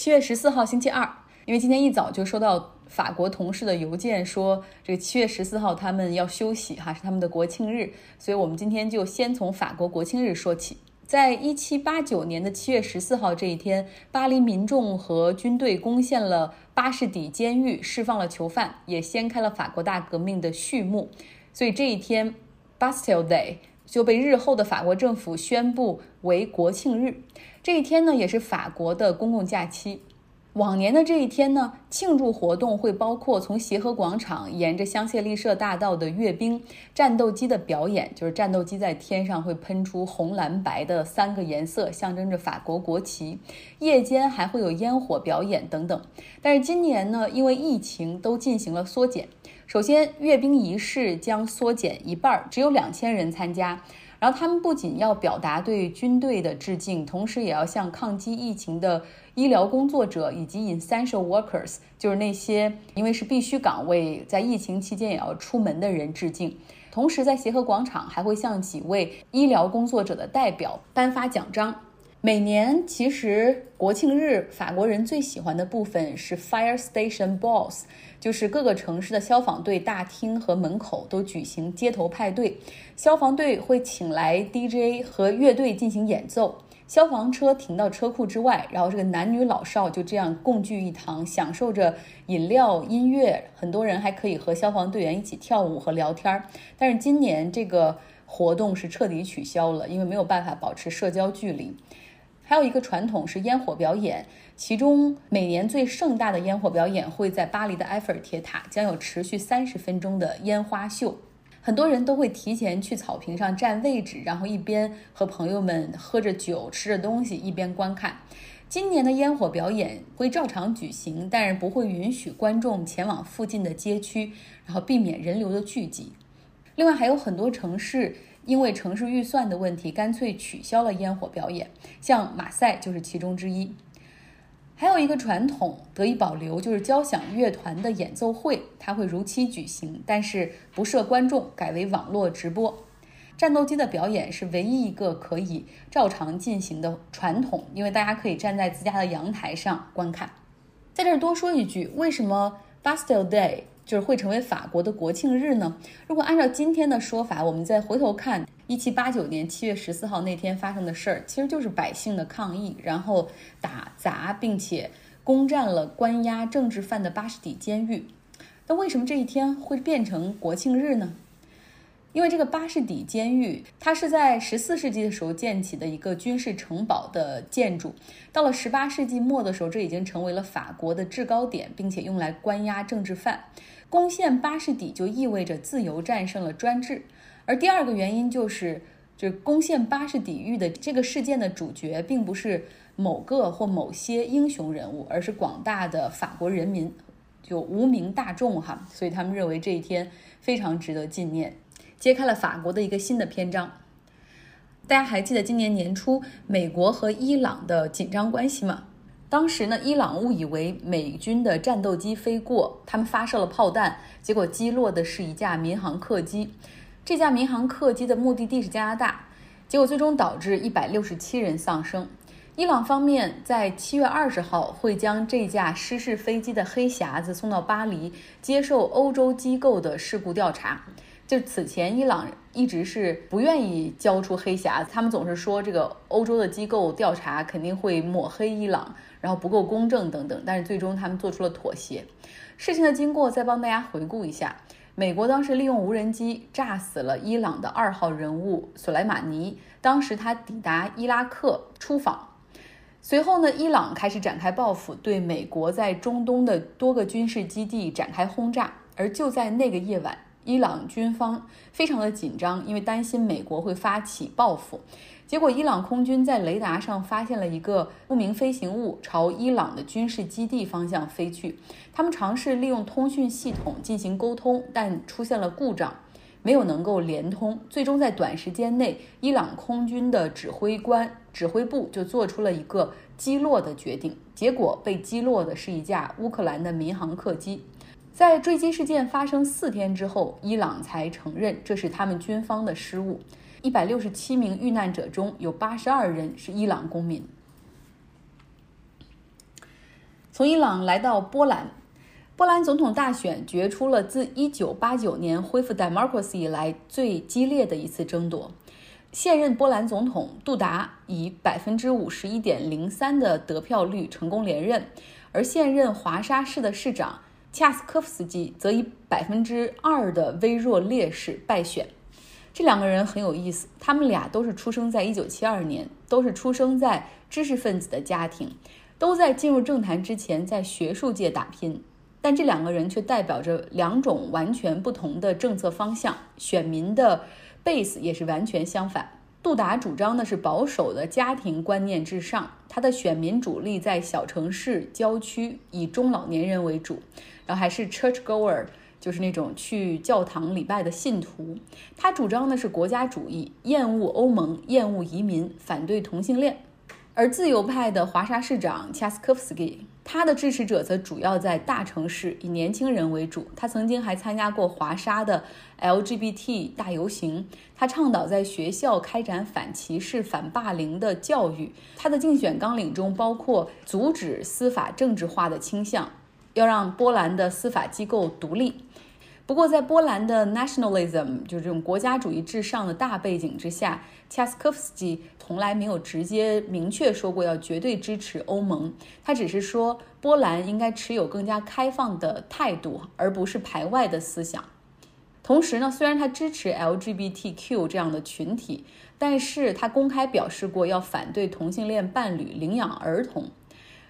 七月十四号星期二，因为今天一早就收到法国同事的邮件，说这个七月十四号他们要休息哈，是他们的国庆日，所以我们今天就先从法国国庆日说起。在一七八九年的七月十四号这一天，巴黎民众和军队攻陷了巴士底监狱，释放了囚犯，也掀开了法国大革命的序幕。所以这一天，Bastille Day 就被日后的法国政府宣布为国庆日。这一天呢，也是法国的公共假期。往年的这一天呢，庆祝活动会包括从协和广场沿着香榭丽舍大道的阅兵、战斗机的表演，就是战斗机在天上会喷出红、蓝、白的三个颜色，象征着法国国旗。夜间还会有烟火表演等等。但是今年呢，因为疫情都进行了缩减。首先，阅兵仪式将缩减一半，只有两千人参加。然后他们不仅要表达对军队的致敬，同时也要向抗击疫情的医疗工作者以及 essential workers，就是那些因为是必须岗位，在疫情期间也要出门的人致敬。同时，在协和广场还会向几位医疗工作者的代表颁发奖章。每年，其实国庆日法国人最喜欢的部分是 fire station balls，就是各个城市的消防队大厅和门口都举行街头派对，消防队会请来 DJ 和乐队进行演奏，消防车停到车库之外，然后这个男女老少就这样共聚一堂，享受着饮料、音乐，很多人还可以和消防队员一起跳舞和聊天儿。但是今年这个活动是彻底取消了，因为没有办法保持社交距离。还有一个传统是烟火表演，其中每年最盛大的烟火表演会在巴黎的埃菲尔铁塔，将有持续三十分钟的烟花秀。很多人都会提前去草坪上占位置，然后一边和朋友们喝着酒、吃着东西，一边观看。今年的烟火表演会照常举行，但是不会允许观众前往附近的街区，然后避免人流的聚集。另外，还有很多城市。因为城市预算的问题，干脆取消了烟火表演，像马赛就是其中之一。还有一个传统得以保留，就是交响乐团的演奏会，它会如期举行，但是不设观众，改为网络直播。战斗机的表演是唯一一个可以照常进行的传统，因为大家可以站在自家的阳台上观看。在这儿多说一句，为什么 Bastille Day？就是会成为法国的国庆日呢？如果按照今天的说法，我们再回头看一七八九年七月十四号那天发生的事儿，其实就是百姓的抗议，然后打砸并且攻占了关押政治犯的巴士底监狱。那为什么这一天会变成国庆日呢？因为这个巴士底监狱，它是在十四世纪的时候建起的一个军事城堡的建筑。到了十八世纪末的时候，这已经成为了法国的制高点，并且用来关押政治犯。攻陷巴士底就意味着自由战胜了专制。而第二个原因就是，就攻陷巴士底狱的这个事件的主角，并不是某个或某些英雄人物，而是广大的法国人民，就无名大众哈。所以他们认为这一天非常值得纪念。揭开了法国的一个新的篇章。大家还记得今年年初美国和伊朗的紧张关系吗？当时呢，伊朗误以为美军的战斗机飞过，他们发射了炮弹，结果击落的是一架民航客机。这架民航客机的目的地是加拿大，结果最终导致一百六十七人丧生。伊朗方面在七月二十号会将这架失事飞机的黑匣子送到巴黎，接受欧洲机构的事故调查。就此前，伊朗一直是不愿意交出黑匣子，他们总是说这个欧洲的机构调查肯定会抹黑伊朗，然后不够公正等等。但是最终他们做出了妥协。事情的经过再帮大家回顾一下：美国当时利用无人机炸死了伊朗的二号人物索莱马尼，当时他抵达伊拉克出访，随后呢，伊朗开始展开报复，对美国在中东的多个军事基地展开轰炸。而就在那个夜晚。伊朗军方非常的紧张，因为担心美国会发起报复。结果，伊朗空军在雷达上发现了一个不明飞行物朝伊朗的军事基地方向飞去。他们尝试利用通讯系统进行沟通，但出现了故障，没有能够连通。最终，在短时间内，伊朗空军的指挥官指挥部就做出了一个击落的决定。结果，被击落的是一架乌克兰的民航客机。在坠机事件发生四天之后，伊朗才承认这是他们军方的失误。一百六十七名遇难者中有八十二人是伊朗公民。从伊朗来到波兰，波兰总统大选决出了自1989年恢复 democracy 以来最激烈的一次争夺。现任波兰总统杜达以百分之五十一点零三的得票率成功连任，而现任华沙市的市长恰斯科夫斯基则以百分之二的微弱劣势败选。这两个人很有意思，他们俩都是出生在一九七二年，都是出生在知识分子的家庭，都在进入政坛之前在学术界打拼。但这两个人却代表着两种完全不同的政策方向，选民的 base 也是完全相反。杜达主张的是保守的家庭观念至上，他的选民主力在小城市、郊区，以中老年人为主，然后还是 church goer。就是那种去教堂礼拜的信徒，他主张的是国家主义，厌恶欧盟，厌恶移民，反对同性恋。而自由派的华沙市长恰斯科夫斯基，他的支持者则主要在大城市，以年轻人为主。他曾经还参加过华沙的 LGBT 大游行，他倡导在学校开展反歧视、反霸凌的教育。他的竞选纲领中包括阻止司法政治化的倾向，要让波兰的司法机构独立。不过，在波兰的 nationalism 就是这种国家主义至上的大背景之下，恰斯科夫斯基从来没有直接明确说过要绝对支持欧盟。他只是说，波兰应该持有更加开放的态度，而不是排外的思想。同时呢，虽然他支持 LGBTQ 这样的群体，但是他公开表示过要反对同性恋伴侣领养儿童。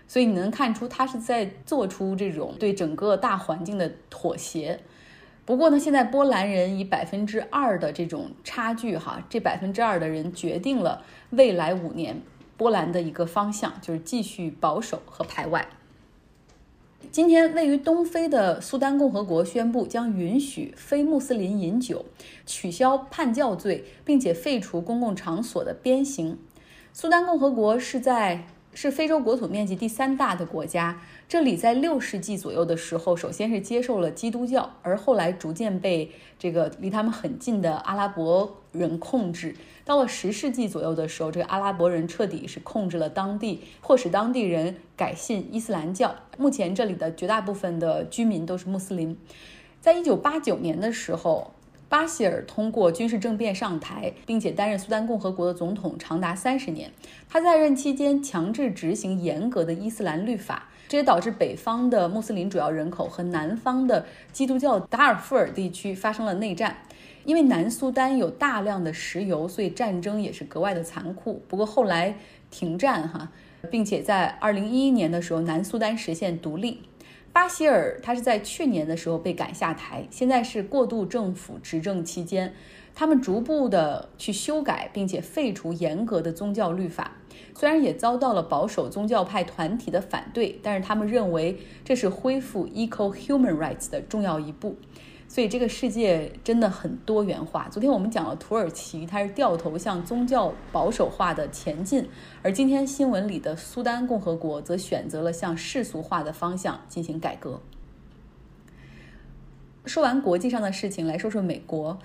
所以你能看出，他是在做出这种对整个大环境的妥协。不过呢，现在波兰人以百分之二的这种差距，哈，这百分之二的人决定了未来五年波兰的一个方向，就是继续保守和排外。今天，位于东非的苏丹共和国宣布将允许非穆斯林饮酒，取消叛教罪，并且废除公共场所的鞭刑。苏丹共和国是在。是非洲国土面积第三大的国家。这里在六世纪左右的时候，首先是接受了基督教，而后来逐渐被这个离他们很近的阿拉伯人控制。到了十世纪左右的时候，这个阿拉伯人彻底是控制了当地，迫使当地人改信伊斯兰教。目前这里的绝大部分的居民都是穆斯林。在一九八九年的时候。巴希尔通过军事政变上台，并且担任苏丹共和国的总统长达三十年。他在任期间强制执行严格的伊斯兰律法，这也导致北方的穆斯林主要人口和南方的基督教达尔富尔地区发生了内战。因为南苏丹有大量的石油，所以战争也是格外的残酷。不过后来停战哈，并且在二零一一年的时候，南苏丹实现独立。巴希尔他是在去年的时候被赶下台，现在是过渡政府执政期间，他们逐步的去修改并且废除严格的宗教律法，虽然也遭到了保守宗教派团体的反对，但是他们认为这是恢复 equal human rights 的重要一步。所以这个世界真的很多元化。昨天我们讲了土耳其，它是掉头向宗教保守化的前进，而今天新闻里的苏丹共和国则选择了向世俗化的方向进行改革。说完国际上的事情，来说说美国，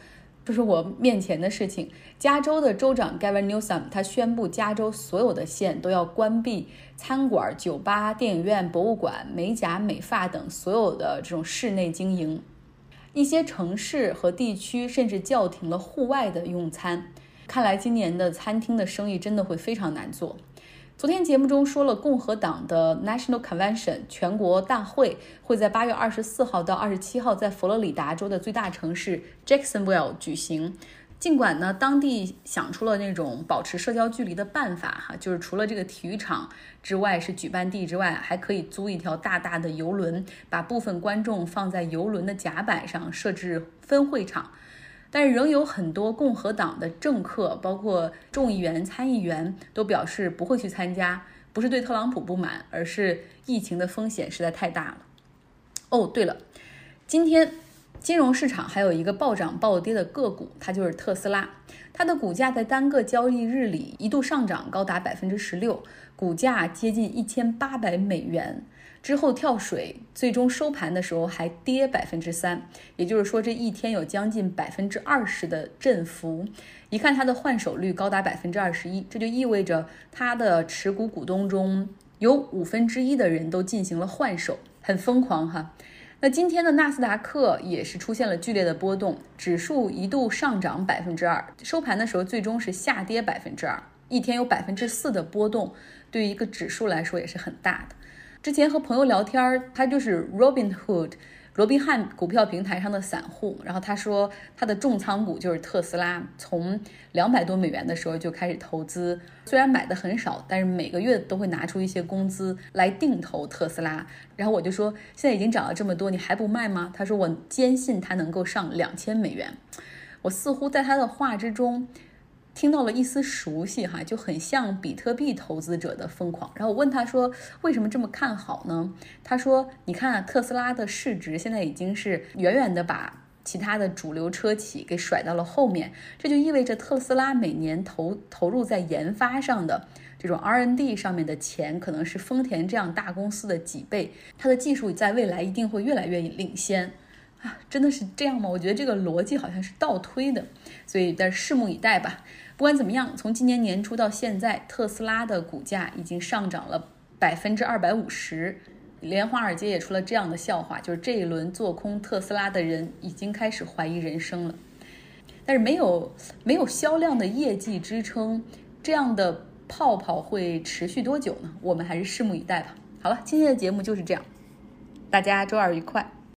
这是我面前的事情。加州的州长 Gavin Newsom 他宣布，加州所有的县都要关闭餐馆、酒吧、电影院、博物馆、美甲、美发等所有的这种室内经营。一些城市和地区甚至叫停了户外的用餐，看来今年的餐厅的生意真的会非常难做。昨天节目中说了，共和党的 National Convention 全国大会会在八月二十四号到二十七号在佛罗里达州的最大城市 Jacksonville 举行。尽管呢，当地想出了那种保持社交距离的办法，哈，就是除了这个体育场之外是举办地之外，还可以租一条大大的游轮，把部分观众放在游轮的甲板上，设置分会场。但是仍有很多共和党的政客，包括众议员、参议员，都表示不会去参加，不是对特朗普不满，而是疫情的风险实在太大了。哦，对了，今天。金融市场还有一个暴涨暴跌的个股，它就是特斯拉。它的股价在单个交易日里一度上涨高达百分之十六，股价接近一千八百美元，之后跳水，最终收盘的时候还跌百分之三。也就是说，这一天有将近百分之二十的振幅。一看它的换手率高达百分之二十一，这就意味着它的持股股东中有五分之一的人都进行了换手，很疯狂哈。那今天的纳斯达克也是出现了剧烈的波动，指数一度上涨百分之二，收盘的时候最终是下跌百分之二，一天有百分之四的波动，对于一个指数来说也是很大的。之前和朋友聊天，他就是 Robinhood。罗宾汉股票平台上的散户，然后他说他的重仓股就是特斯拉，从两百多美元的时候就开始投资，虽然买的很少，但是每个月都会拿出一些工资来定投特斯拉。然后我就说现在已经涨了这么多，你还不卖吗？他说我坚信它能够上两千美元。我似乎在他的话之中。听到了一丝熟悉，哈，就很像比特币投资者的疯狂。然后我问他说：“为什么这么看好呢？”他说：“你看，特斯拉的市值现在已经是远远的把其他的主流车企给甩到了后面，这就意味着特斯拉每年投投入在研发上的这种 R&D 上面的钱，可能是丰田这样大公司的几倍。它的技术在未来一定会越来越领先啊！真的是这样吗？我觉得这个逻辑好像是倒推的，所以但拭目以待吧。”不管怎么样，从今年年初到现在，特斯拉的股价已经上涨了百分之二百五十。连华尔街也出了这样的笑话，就是这一轮做空特斯拉的人已经开始怀疑人生了。但是没有没有销量的业绩支撑，这样的泡泡会持续多久呢？我们还是拭目以待吧。好了，今天的节目就是这样，大家周二愉快。